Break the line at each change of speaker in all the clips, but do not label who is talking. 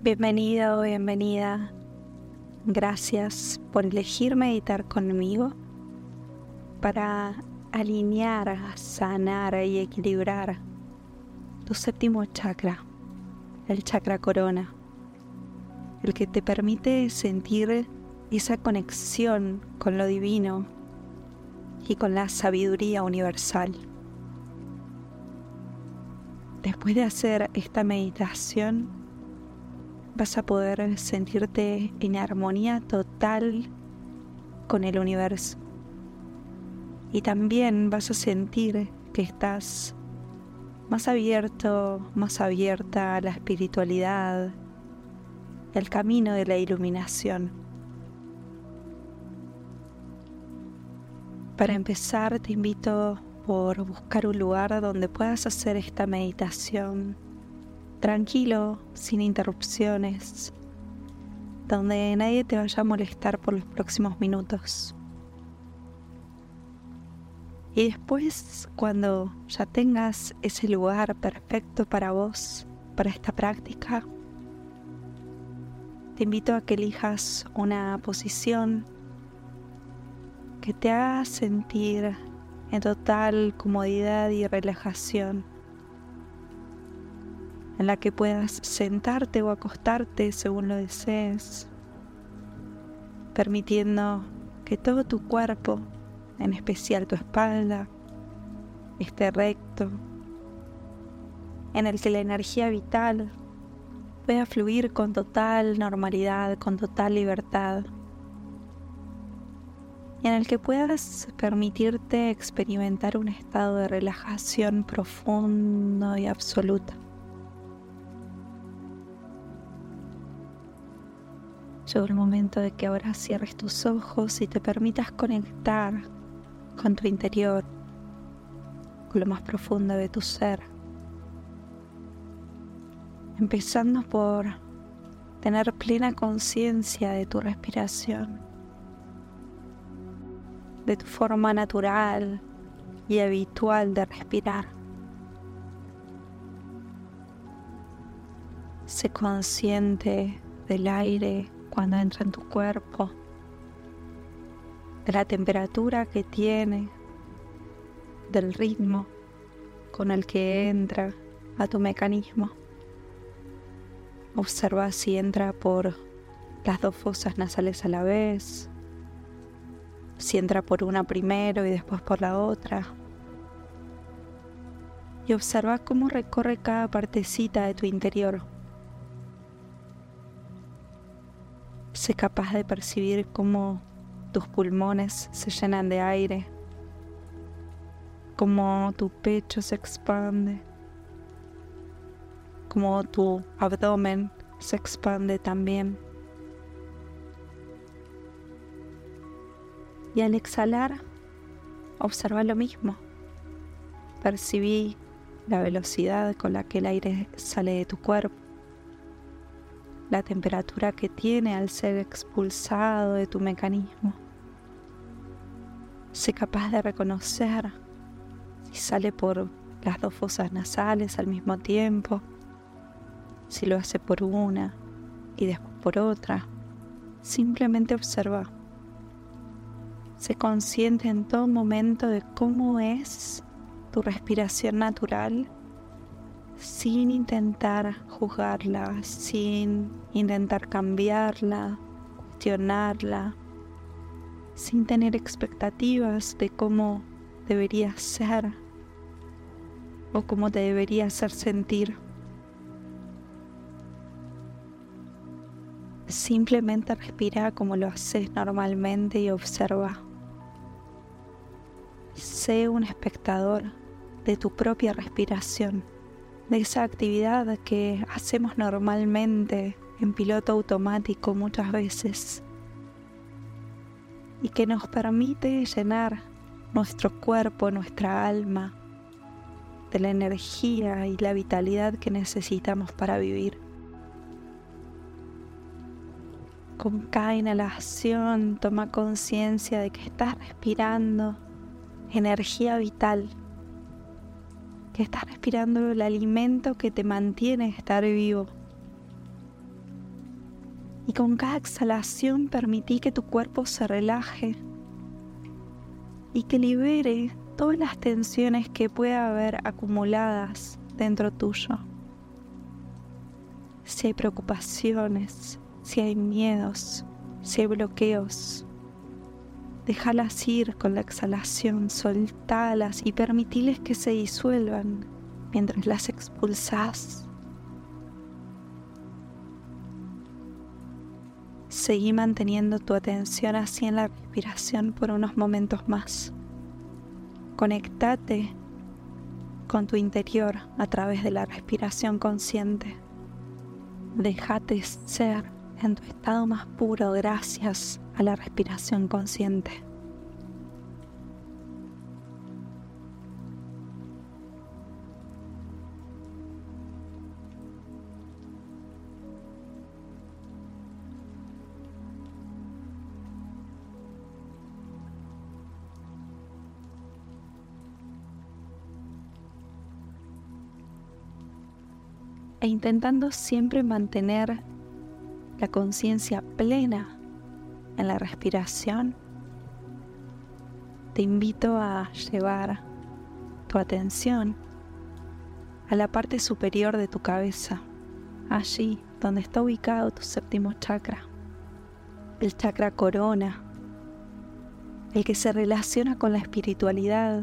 Bienvenido, bienvenida. Gracias por elegir meditar conmigo para alinear, sanar y equilibrar tu séptimo chakra, el chakra corona, el que te permite sentir esa conexión con lo divino y con la sabiduría universal. Después de hacer esta meditación, vas a poder sentirte en armonía total con el universo. Y también vas a sentir que estás más abierto, más abierta a la espiritualidad, el camino de la iluminación. Para empezar, te invito por buscar un lugar donde puedas hacer esta meditación tranquilo, sin interrupciones, donde nadie te vaya a molestar por los próximos minutos. Y después, cuando ya tengas ese lugar perfecto para vos, para esta práctica, te invito a que elijas una posición que te haga sentir en total comodidad y relajación en la que puedas sentarte o acostarte según lo desees, permitiendo que todo tu cuerpo, en especial tu espalda, esté recto, en el que la energía vital pueda fluir con total normalidad, con total libertad, y en el que puedas permitirte experimentar un estado de relajación profundo y absoluta. Llegó el momento de que ahora cierres tus ojos y te permitas conectar con tu interior, con lo más profundo de tu ser. Empezando por tener plena conciencia de tu respiración, de tu forma natural y habitual de respirar. Sé consciente del aire cuando entra en tu cuerpo, de la temperatura que tiene, del ritmo con el que entra a tu mecanismo. Observa si entra por las dos fosas nasales a la vez, si entra por una primero y después por la otra. Y observa cómo recorre cada partecita de tu interior Sé capaz de percibir cómo tus pulmones se llenan de aire, cómo tu pecho se expande, cómo tu abdomen se expande también. Y al exhalar, observa lo mismo. Percibí la velocidad con la que el aire sale de tu cuerpo la temperatura que tiene al ser expulsado de tu mecanismo. Sé capaz de reconocer si sale por las dos fosas nasales al mismo tiempo, si lo hace por una y después por otra. Simplemente observa. Sé consciente en todo momento de cómo es tu respiración natural sin intentar juzgarla, sin intentar cambiarla, cuestionarla, sin tener expectativas de cómo debería ser o cómo te debería hacer sentir. Simplemente respira como lo haces normalmente y observa. Sé un espectador de tu propia respiración de esa actividad que hacemos normalmente en piloto automático muchas veces y que nos permite llenar nuestro cuerpo, nuestra alma de la energía y la vitalidad que necesitamos para vivir. Con cada inhalación toma conciencia de que estás respirando energía vital estás respirando el alimento que te mantiene estar vivo. Y con cada exhalación permití que tu cuerpo se relaje y que libere todas las tensiones que pueda haber acumuladas dentro tuyo. Si hay preocupaciones, si hay miedos, si hay bloqueos, déjalas ir con la exhalación, soltalas y permitiles que se disuelvan mientras las expulsas. Seguí manteniendo tu atención así en la respiración por unos momentos más. Conectate con tu interior a través de la respiración consciente. Déjate ser en tu estado más puro gracias a la respiración consciente. e intentando siempre mantener la conciencia plena en la respiración, te invito a llevar tu atención a la parte superior de tu cabeza, allí donde está ubicado tu séptimo chakra, el chakra corona, el que se relaciona con la espiritualidad,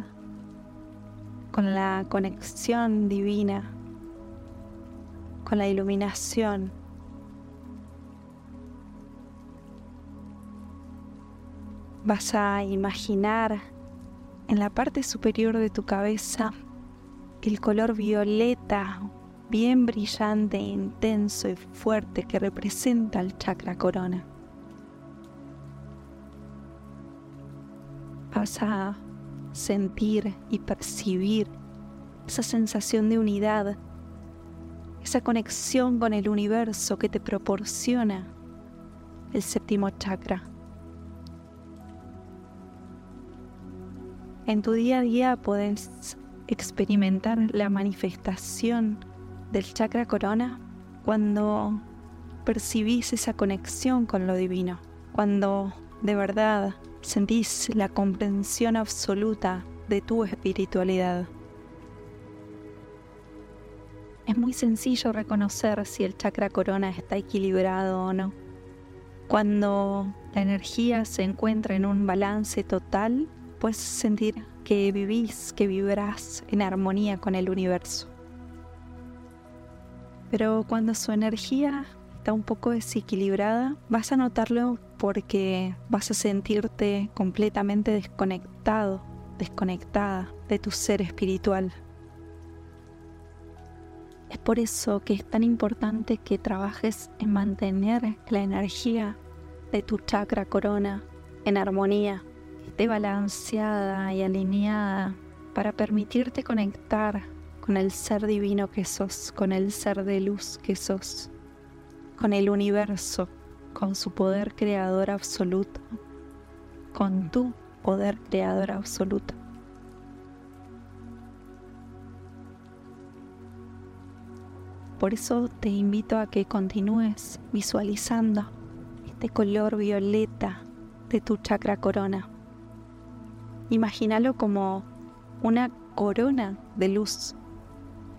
con la conexión divina con la iluminación. Vas a imaginar en la parte superior de tu cabeza el color violeta bien brillante, intenso y fuerte que representa el chakra corona. Vas a sentir y percibir esa sensación de unidad esa conexión con el universo que te proporciona el séptimo chakra. En tu día a día puedes experimentar la manifestación del chakra corona cuando percibís esa conexión con lo divino, cuando de verdad sentís la comprensión absoluta de tu espiritualidad. Es muy sencillo reconocer si el chakra corona está equilibrado o no. Cuando la energía se encuentra en un balance total, puedes sentir que vivís, que vibrás en armonía con el universo. Pero cuando su energía está un poco desequilibrada, vas a notarlo porque vas a sentirte completamente desconectado, desconectada de tu ser espiritual. Es por eso que es tan importante que trabajes en mantener la energía de tu chakra corona en armonía, esté balanceada y alineada para permitirte conectar con el ser divino que sos, con el ser de luz que sos, con el universo, con su poder creador absoluto, con tu poder creador absoluto. Por eso te invito a que continúes visualizando este color violeta de tu chakra corona. Imagínalo como una corona de luz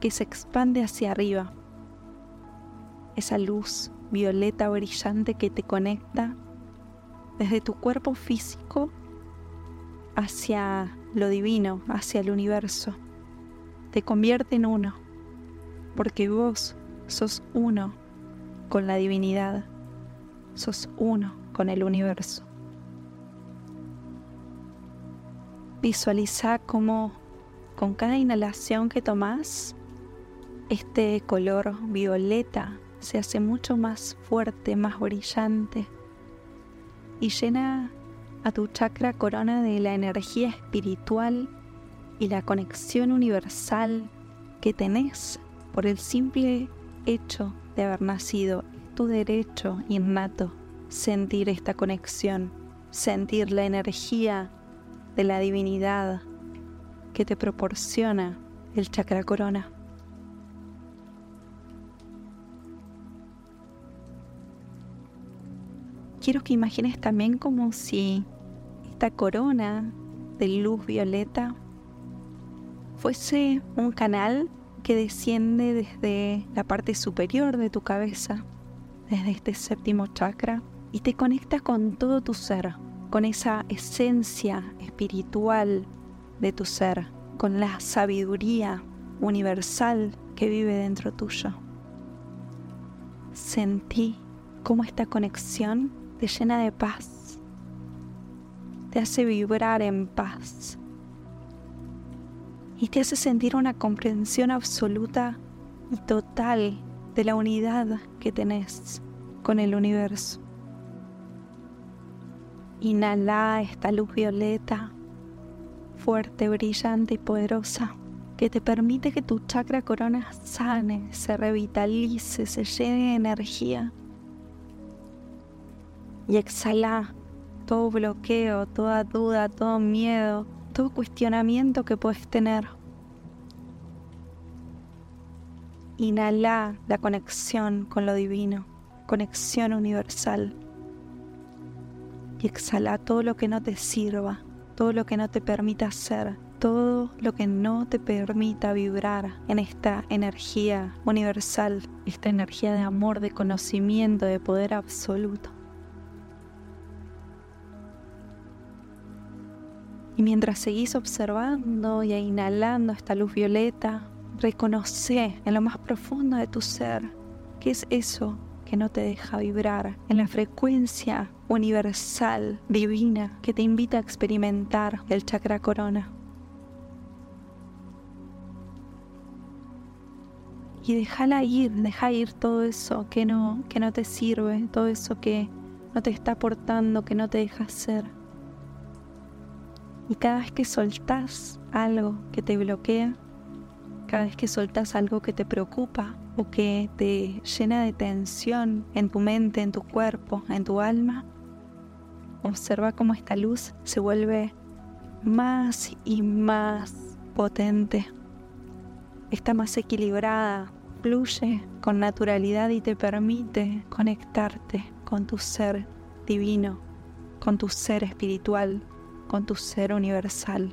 que se expande hacia arriba. Esa luz violeta brillante que te conecta desde tu cuerpo físico hacia lo divino, hacia el universo. Te convierte en uno porque vos sos uno con la divinidad, sos uno con el universo. Visualiza cómo con cada inhalación que tomas, este color violeta se hace mucho más fuerte, más brillante y llena a tu chakra corona de la energía espiritual y la conexión universal que tenés por el simple hecho de haber nacido. tu derecho innato sentir esta conexión, sentir la energía de la divinidad que te proporciona el chakra corona. quiero que imagines también como si esta corona de luz violeta fuese un canal que desciende desde la parte superior de tu cabeza, desde este séptimo chakra, y te conecta con todo tu ser, con esa esencia espiritual de tu ser, con la sabiduría universal que vive dentro tuyo. Sentí cómo esta conexión te llena de paz, te hace vibrar en paz y te hace sentir una comprensión absoluta y total de la unidad que tenés con el universo. Inhala esta luz violeta, fuerte, brillante y poderosa, que te permite que tu chakra corona sane, se revitalice, se llene de energía. Y exhala todo bloqueo, toda duda, todo miedo, todo cuestionamiento que puedes tener. Inhala la conexión con lo divino, conexión universal. Y exhala todo lo que no te sirva, todo lo que no te permita ser, todo lo que no te permita vibrar en esta energía universal, esta energía de amor, de conocimiento, de poder absoluto. Y mientras seguís observando y inhalando esta luz violeta, reconoce en lo más profundo de tu ser qué es eso que no te deja vibrar en la frecuencia universal, divina, que te invita a experimentar el chakra corona. Y déjala ir, deja ir todo eso que no, que no te sirve, todo eso que no te está aportando, que no te deja ser. Y cada vez que soltás algo que te bloquea, cada vez que soltás algo que te preocupa o que te llena de tensión en tu mente, en tu cuerpo, en tu alma, observa cómo esta luz se vuelve más y más potente. Está más equilibrada, fluye con naturalidad y te permite conectarte con tu ser divino, con tu ser espiritual, con tu ser universal.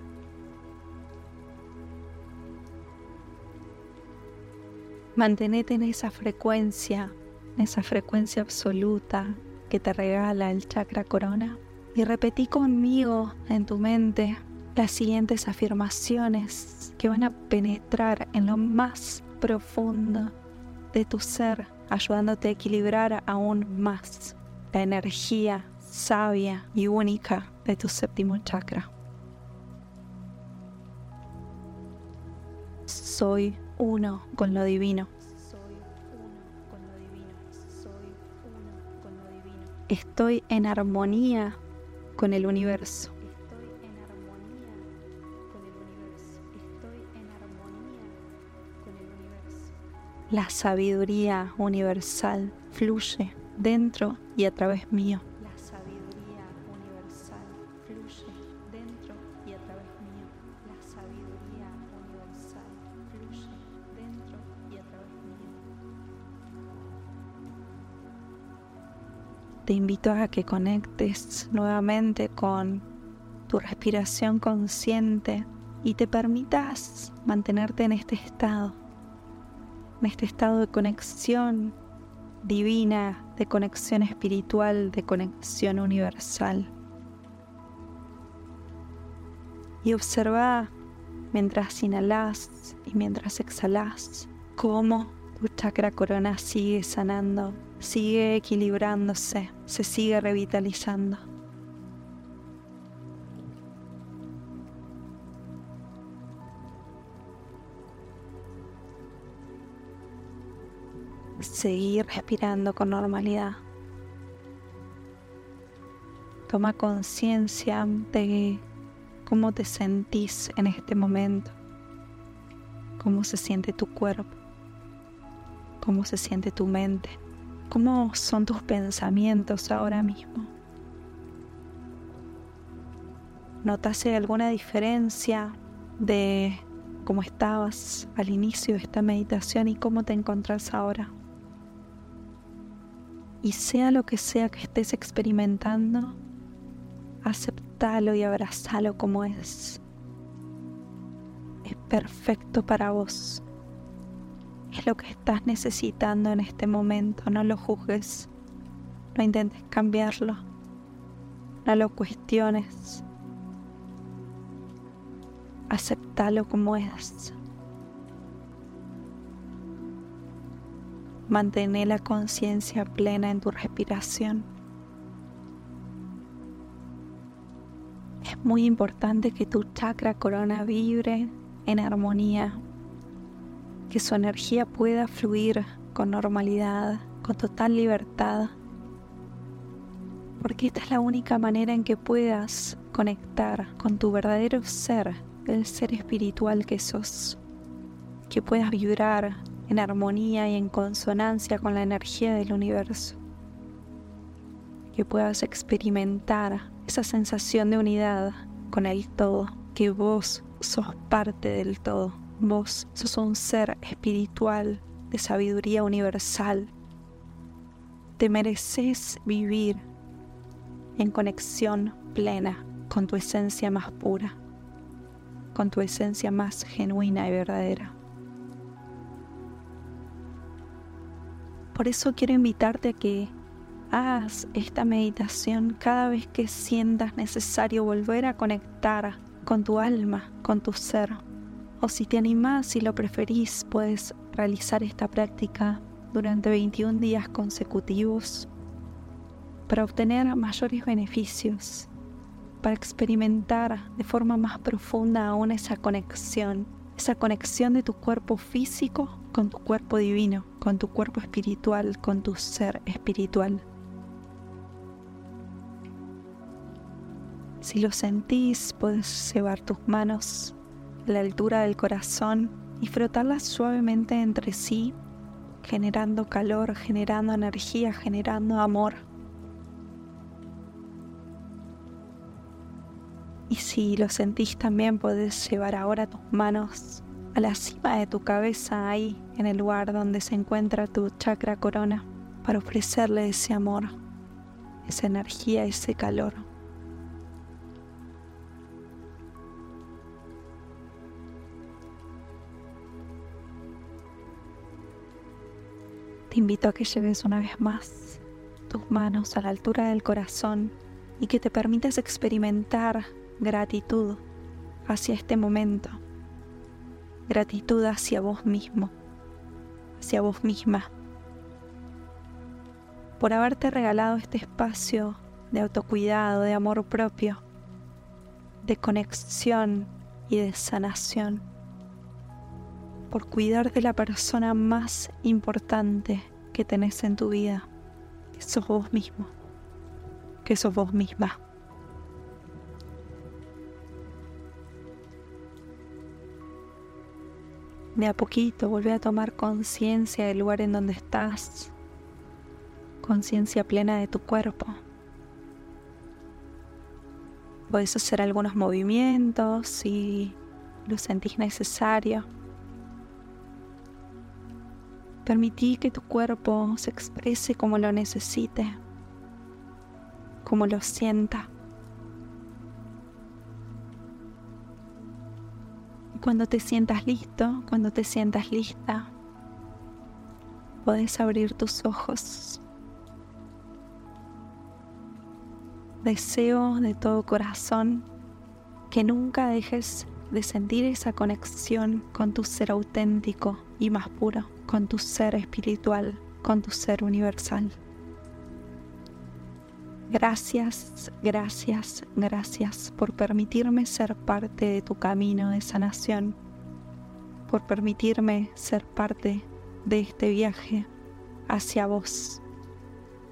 Mantenete en esa frecuencia, en esa frecuencia absoluta que te regala el chakra corona y repetí conmigo en tu mente las siguientes afirmaciones que van a penetrar en lo más profundo de tu ser, ayudándote a equilibrar aún más la energía sabia y única de tu séptimo chakra. Soy uno con lo divino. Estoy en armonía con el universo. La sabiduría universal fluye dentro y a través mío. Te invito a que conectes nuevamente con tu respiración consciente y te permitas mantenerte en este estado, en este estado de conexión divina, de conexión espiritual, de conexión universal. Y observa mientras inhalas y mientras exhalas cómo tu chakra corona sigue sanando sigue equilibrándose, se sigue revitalizando. Seguir respirando con normalidad. Toma conciencia de cómo te sentís en este momento, cómo se siente tu cuerpo, cómo se siente tu mente. ¿Cómo son tus pensamientos ahora mismo? ¿Notaste alguna diferencia de cómo estabas al inicio de esta meditación y cómo te encontrás ahora? Y sea lo que sea que estés experimentando, aceptalo y abrazalo como es. Es perfecto para vos. Es lo que estás necesitando en este momento. No lo juzgues. No intentes cambiarlo. No lo cuestiones. Aceptalo como es. Mantén la conciencia plena en tu respiración. Es muy importante que tu chakra corona vibre en armonía, que su energía pueda fluir con normalidad, con total libertad, porque esta es la única manera en que puedas conectar con tu verdadero ser, el ser espiritual que sos, que puedas vibrar en armonía y en consonancia con la energía del universo. Que puedas experimentar esa sensación de unidad con el todo, que vos sos parte del todo, vos sos un ser espiritual de sabiduría universal. Te mereces vivir en conexión plena con tu esencia más pura, con tu esencia más genuina y verdadera. Por eso quiero invitarte a que hagas esta meditación cada vez que sientas necesario volver a conectar con tu alma, con tu ser. O si te animás y lo preferís, puedes realizar esta práctica durante 21 días consecutivos para obtener mayores beneficios, para experimentar de forma más profunda aún esa conexión, esa conexión de tu cuerpo físico con tu cuerpo divino, con tu cuerpo espiritual, con tu ser espiritual. Si lo sentís, puedes llevar tus manos la altura del corazón y frotarlas suavemente entre sí, generando calor, generando energía, generando amor. Y si lo sentís también, puedes llevar ahora tus manos a la cima de tu cabeza, ahí en el lugar donde se encuentra tu chakra corona, para ofrecerle ese amor, esa energía, ese calor. Te invito a que lleves una vez más tus manos a la altura del corazón y que te permitas experimentar gratitud hacia este momento. Gratitud hacia vos mismo, hacia vos misma, por haberte regalado este espacio de autocuidado, de amor propio, de conexión y de sanación, por cuidar de la persona más importante que tenés en tu vida, que sos vos mismo, que sos vos misma. de a poquito vuelve a tomar conciencia del lugar en donde estás, conciencia plena de tu cuerpo. Puedes hacer algunos movimientos si lo sentís necesario. Permití que tu cuerpo se exprese como lo necesite, como lo sienta. Cuando te sientas listo, cuando te sientas lista, puedes abrir tus ojos. Deseo de todo corazón que nunca dejes de sentir esa conexión con tu ser auténtico y más puro, con tu ser espiritual, con tu ser universal. Gracias, gracias, gracias por permitirme ser parte de tu camino de sanación, por permitirme ser parte de este viaje hacia vos.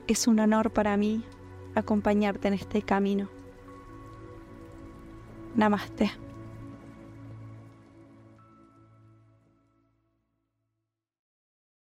Es un honor para mí acompañarte en este camino. Namaste.